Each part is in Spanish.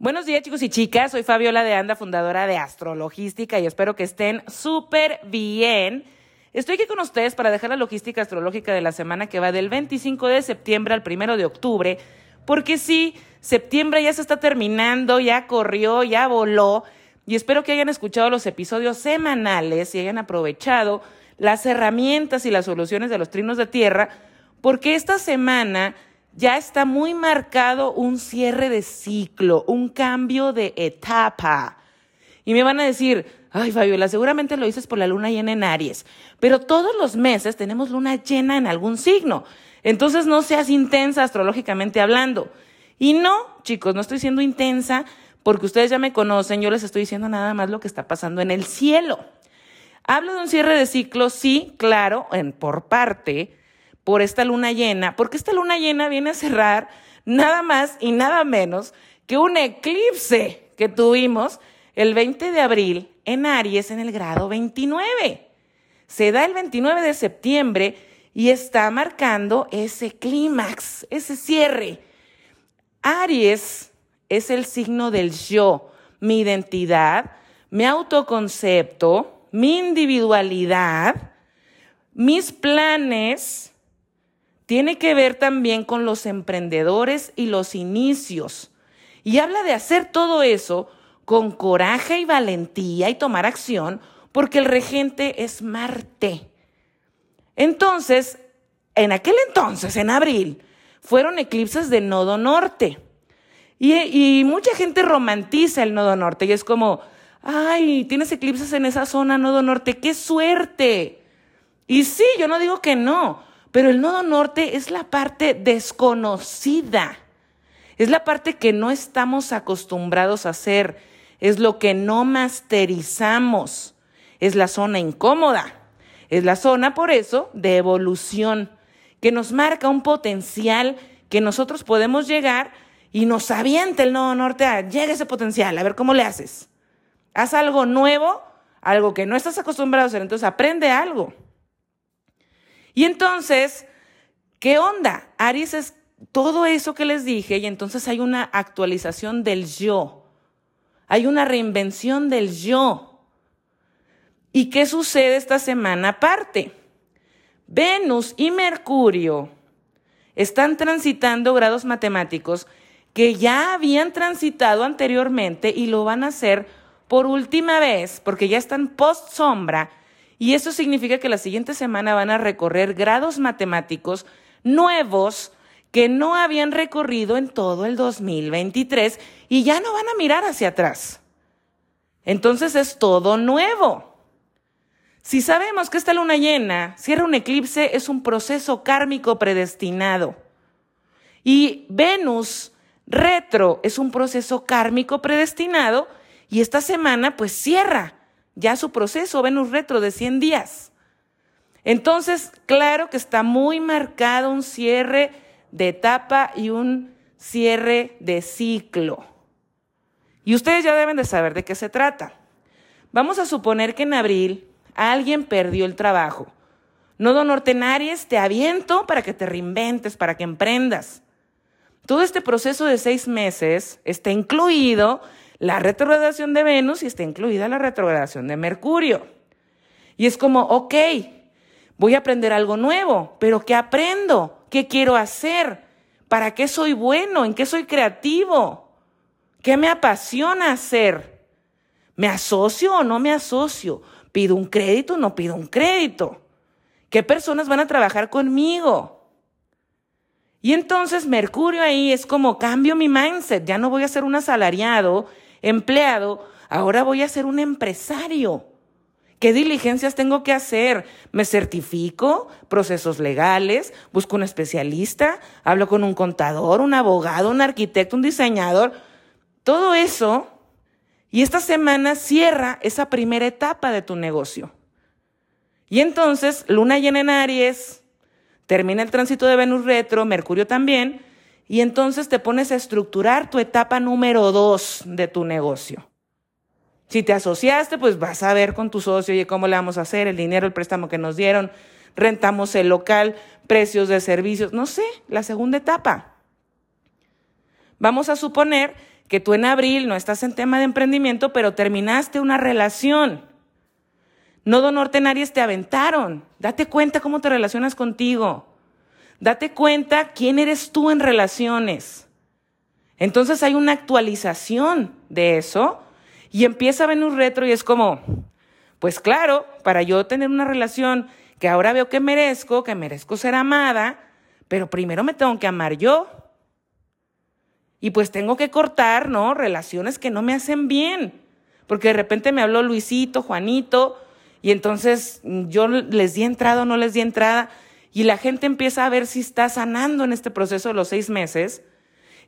Buenos días chicos y chicas, soy Fabiola de Anda, fundadora de Astrologística y espero que estén súper bien. Estoy aquí con ustedes para dejar la logística astrológica de la semana que va del 25 de septiembre al 1 de octubre, porque sí, septiembre ya se está terminando, ya corrió, ya voló y espero que hayan escuchado los episodios semanales y hayan aprovechado las herramientas y las soluciones de los trinos de tierra, porque esta semana ya está muy marcado un cierre de ciclo, un cambio de etapa. Y me van a decir, ay Fabiola, seguramente lo dices por la luna llena en Aries, pero todos los meses tenemos luna llena en algún signo. Entonces no seas intensa astrológicamente hablando. Y no, chicos, no estoy siendo intensa porque ustedes ya me conocen, yo les estoy diciendo nada más lo que está pasando en el cielo. Hablo de un cierre de ciclo, sí, claro, en, por parte, por esta luna llena, porque esta luna llena viene a cerrar nada más y nada menos que un eclipse que tuvimos el 20 de abril en Aries en el grado 29. Se da el 29 de septiembre y está marcando ese clímax, ese cierre. Aries es el signo del yo, mi identidad, mi autoconcepto, mi individualidad, mis planes, tiene que ver también con los emprendedores y los inicios. Y habla de hacer todo eso con coraje y valentía y tomar acción, porque el regente es Marte. Entonces, en aquel entonces, en abril, fueron eclipses de nodo norte. Y, mucha gente romantiza el nodo norte y es como, ay, tienes eclipses en esa zona, nodo norte, qué suerte. Y sí, yo no digo que no, pero el nodo norte es la parte desconocida. Es la parte que no estamos acostumbrados a hacer. Es lo que no masterizamos. Es la zona incómoda. Es la zona, por eso, de evolución, que nos marca un potencial que nosotros podemos llegar y nos avienta el nodo norte a llega ese potencial, a ver cómo le haces. Haz algo nuevo, algo que no estás acostumbrado a hacer, entonces aprende algo. Y entonces, ¿qué onda? Aries es todo eso que les dije y entonces hay una actualización del yo. Hay una reinvención del yo. ¿Y qué sucede esta semana aparte? Venus y Mercurio están transitando grados matemáticos que ya habían transitado anteriormente y lo van a hacer por última vez porque ya están post sombra y eso significa que la siguiente semana van a recorrer grados matemáticos nuevos que no habían recorrido en todo el 2023 y ya no van a mirar hacia atrás. Entonces es todo nuevo. Si sabemos que esta luna llena cierra un eclipse, es un proceso kármico predestinado. Y Venus retro es un proceso kármico predestinado y esta semana pues cierra ya su proceso Venus retro de 100 días. Entonces, claro que está muy marcado un cierre de etapa y un cierre de ciclo. Y ustedes ya deben de saber de qué se trata. Vamos a suponer que en abril alguien perdió el trabajo. Nodo Norte en Aries, te aviento para que te reinventes, para que emprendas. Todo este proceso de seis meses está incluido la retrogradación de Venus y está incluida la retrogradación de Mercurio. Y es como, ok, voy a aprender algo nuevo, pero ¿qué aprendo? ¿Qué quiero hacer? ¿Para qué soy bueno? ¿En qué soy creativo? ¿Qué me apasiona hacer? ¿Me asocio o no me asocio? ¿Pido un crédito o no pido un crédito? ¿Qué personas van a trabajar conmigo? Y entonces Mercurio ahí es como cambio mi mindset, ya no voy a ser un asalariado empleado, ahora voy a ser un empresario. ¿Qué diligencias tengo que hacer? ¿Me certifico? ¿Procesos legales? ¿Busco un especialista? ¿Hablo con un contador, un abogado, un arquitecto, un diseñador? Todo eso. Y esta semana cierra esa primera etapa de tu negocio. Y entonces, luna llena en Aries, termina el tránsito de Venus retro, Mercurio también, y entonces te pones a estructurar tu etapa número dos de tu negocio. Si te asociaste, pues vas a ver con tu socio, oye, ¿cómo le vamos a hacer? El dinero, el préstamo que nos dieron, rentamos el local, precios de servicios, no sé, la segunda etapa. Vamos a suponer que tú en abril no estás en tema de emprendimiento, pero terminaste una relación. Nodo Norte en Aries te aventaron. Date cuenta cómo te relacionas contigo. Date cuenta quién eres tú en relaciones. Entonces hay una actualización de eso y empieza a Venus retro y es como, pues claro, para yo tener una relación que ahora veo que merezco, que merezco ser amada, pero primero me tengo que amar yo. Y pues tengo que cortar, ¿no? Relaciones que no me hacen bien. Porque de repente me habló Luisito, Juanito, y entonces yo les di entrada o no les di entrada, y la gente empieza a ver si está sanando en este proceso de los seis meses.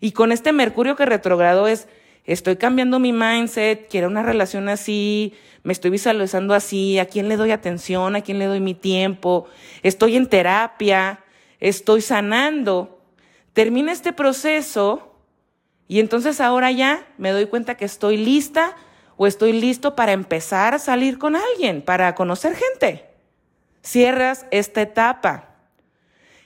Y con este Mercurio que retrogrado es, estoy cambiando mi mindset, quiero una relación así, me estoy visualizando así, a quién le doy atención, a quién le doy mi tiempo, estoy en terapia, estoy sanando. Termina este proceso y entonces ahora ya me doy cuenta que estoy lista o estoy listo para empezar a salir con alguien, para conocer gente. Cierras esta etapa.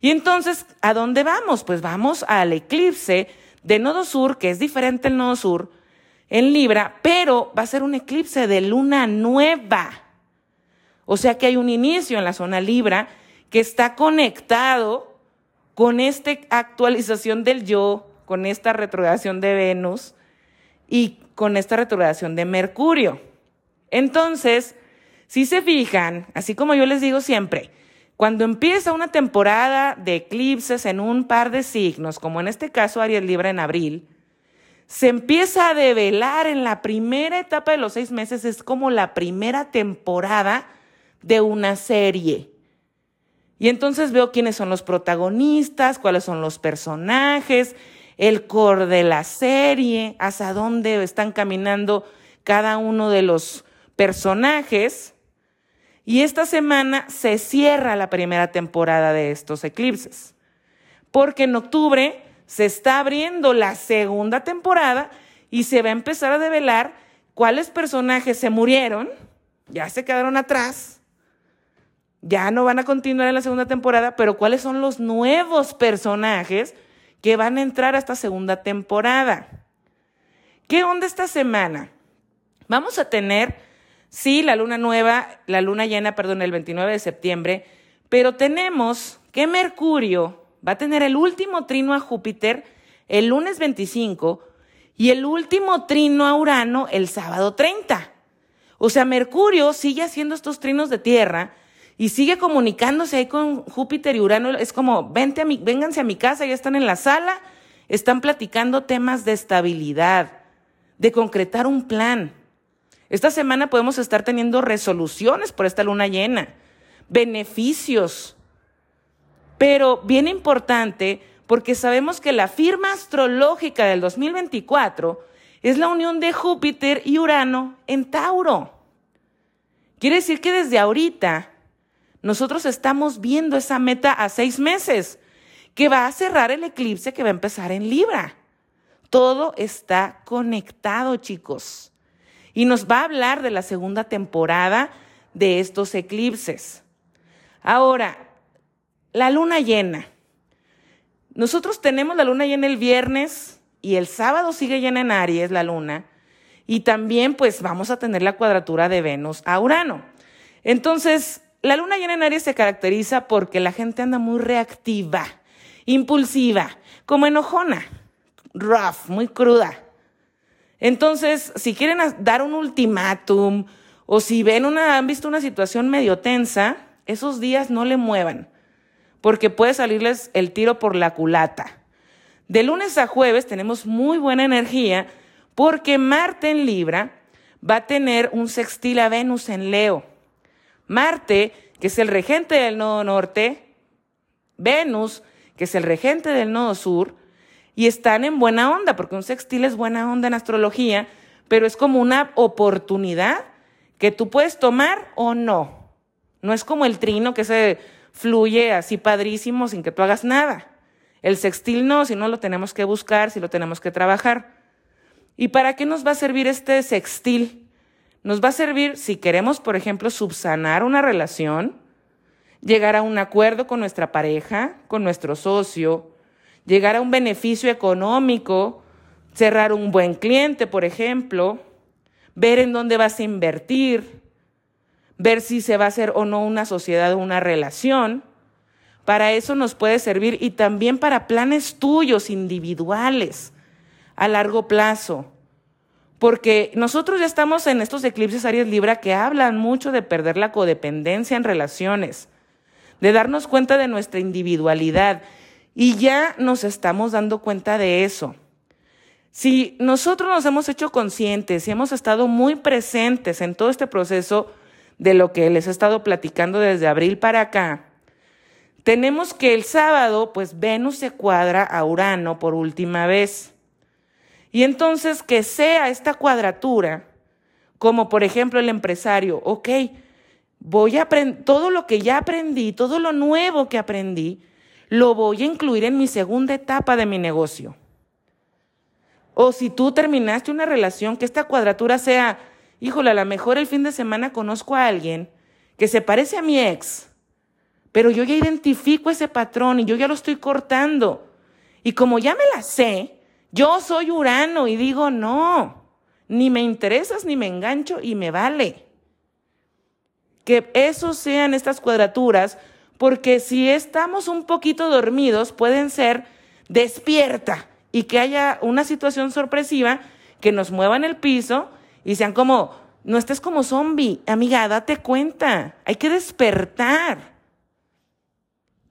Y entonces, ¿a dónde vamos? Pues vamos al eclipse de Nodo Sur, que es diferente el Nodo Sur, en Libra, pero va a ser un eclipse de luna nueva. O sea que hay un inicio en la zona Libra que está conectado con esta actualización del yo, con esta retrogradación de Venus y con esta retrogradación de Mercurio. Entonces, si se fijan, así como yo les digo siempre, cuando empieza una temporada de eclipses en un par de signos, como en este caso Aries Libra en abril, se empieza a develar en la primera etapa de los seis meses, es como la primera temporada de una serie. Y entonces veo quiénes son los protagonistas, cuáles son los personajes, el core de la serie, hacia dónde están caminando cada uno de los personajes. Y esta semana se cierra la primera temporada de estos eclipses, porque en octubre se está abriendo la segunda temporada y se va a empezar a develar cuáles personajes se murieron, ya se quedaron atrás, ya no van a continuar en la segunda temporada, pero cuáles son los nuevos personajes que van a entrar a esta segunda temporada. ¿Qué onda esta semana? Vamos a tener, sí, la luna nueva, la luna llena, perdón, el 29 de septiembre, pero tenemos que Mercurio va a tener el último trino a Júpiter el lunes 25 y el último trino a Urano el sábado 30. O sea, Mercurio sigue haciendo estos trinos de tierra y sigue comunicándose ahí con Júpiter y Urano. Es como, Vente a mi, vénganse a mi casa, ya están en la sala, están platicando temas de estabilidad, de concretar un plan. Esta semana podemos estar teniendo resoluciones por esta luna llena, beneficios, pero bien importante, porque sabemos que la firma astrológica del 2024 es la unión de Júpiter y Urano en Tauro. Quiere decir que desde ahorita nosotros estamos viendo esa meta a seis meses, que va a cerrar el eclipse que va a empezar en Libra. Todo está conectado, chicos. Y nos va a hablar de la segunda temporada de estos eclipses. Ahora, la luna llena. Nosotros tenemos la luna llena el viernes y el sábado sigue llena en Aries la luna. Y también pues vamos a tener la cuadratura de Venus a Urano. Entonces, la luna llena en Aries se caracteriza porque la gente anda muy reactiva, impulsiva, como enojona, rough, muy cruda. Entonces, si quieren dar un ultimátum o si ven una, han visto una situación medio tensa, esos días no le muevan porque puede salirles el tiro por la culata. De lunes a jueves tenemos muy buena energía porque Marte en Libra va a tener un sextil a Venus en Leo. Marte, que es el regente del nodo norte, Venus, que es el regente del nodo sur, y están en buena onda, porque un sextil es buena onda en astrología, pero es como una oportunidad que tú puedes tomar o no. No es como el trino que se fluye así padrísimo sin que tú hagas nada. El sextil no, si no lo tenemos que buscar, si lo tenemos que trabajar. ¿Y para qué nos va a servir este sextil? Nos va a servir si queremos, por ejemplo, subsanar una relación, llegar a un acuerdo con nuestra pareja, con nuestro socio, llegar a un beneficio económico cerrar un buen cliente, por ejemplo, ver en dónde vas a invertir, ver si se va a hacer o no una sociedad o una relación. Para eso nos puede servir y también para planes tuyos individuales a largo plazo. Porque nosotros ya estamos en estos eclipses Aries Libra que hablan mucho de perder la codependencia en relaciones, de darnos cuenta de nuestra individualidad. Y ya nos estamos dando cuenta de eso. Si nosotros nos hemos hecho conscientes y hemos estado muy presentes en todo este proceso de lo que les he estado platicando desde abril para acá, tenemos que el sábado, pues Venus se cuadra a Urano por última vez. Y entonces que sea esta cuadratura, como por ejemplo el empresario, ok, voy a aprender todo lo que ya aprendí, todo lo nuevo que aprendí, lo voy a incluir en mi segunda etapa de mi negocio. O si tú terminaste una relación, que esta cuadratura sea, híjole, a lo mejor el fin de semana conozco a alguien que se parece a mi ex, pero yo ya identifico ese patrón y yo ya lo estoy cortando. Y como ya me la sé, yo soy Urano y digo, no, ni me interesas ni me engancho y me vale. Que eso sean estas cuadraturas, porque si estamos un poquito dormidos, pueden ser despierta y que haya una situación sorpresiva que nos mueva en el piso y sean como, no estés como zombie, amiga, date cuenta, hay que despertar.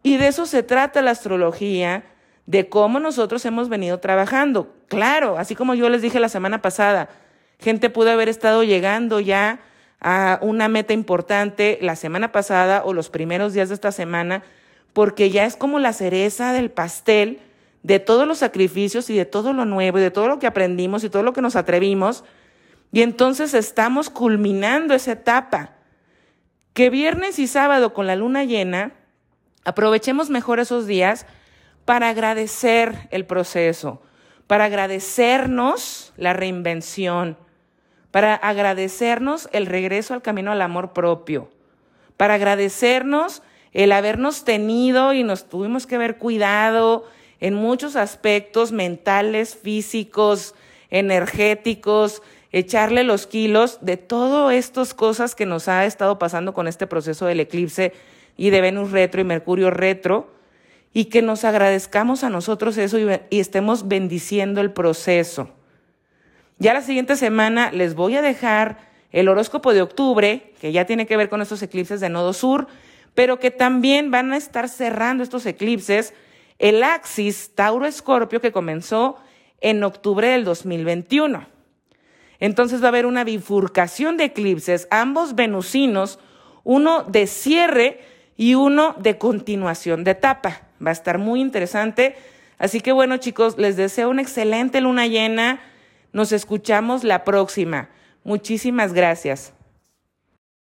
Y de eso se trata la astrología, de cómo nosotros hemos venido trabajando. Claro, así como yo les dije la semana pasada, gente pudo haber estado llegando ya a una meta importante la semana pasada o los primeros días de esta semana, porque ya es como la cereza del pastel de todos los sacrificios y de todo lo nuevo y de todo lo que aprendimos y todo lo que nos atrevimos. Y entonces estamos culminando esa etapa. Que viernes y sábado con la luna llena, aprovechemos mejor esos días para agradecer el proceso, para agradecernos la reinvención, para agradecernos el regreso al camino al amor propio, para agradecernos el habernos tenido y nos tuvimos que haber cuidado en muchos aspectos mentales, físicos, energéticos, echarle los kilos de todas estas cosas que nos ha estado pasando con este proceso del eclipse y de Venus retro y Mercurio retro y que nos agradezcamos a nosotros eso y, estemos bendiciendo el proceso. Ya la siguiente semana les voy a dejar el horóscopo de octubre, que ya tiene que ver con estos eclipses de nodo sur, pero que también van a estar cerrando estos eclipses el Axis Tauro-Escorpio que comenzó en octubre del 2021. Entonces va a haber una bifurcación de eclipses, ambos venusinos, uno de cierre y uno de continuación de etapa. Va a estar muy interesante. Así que bueno, chicos, les deseo una excelente luna llena. Nos escuchamos la próxima. Muchísimas gracias.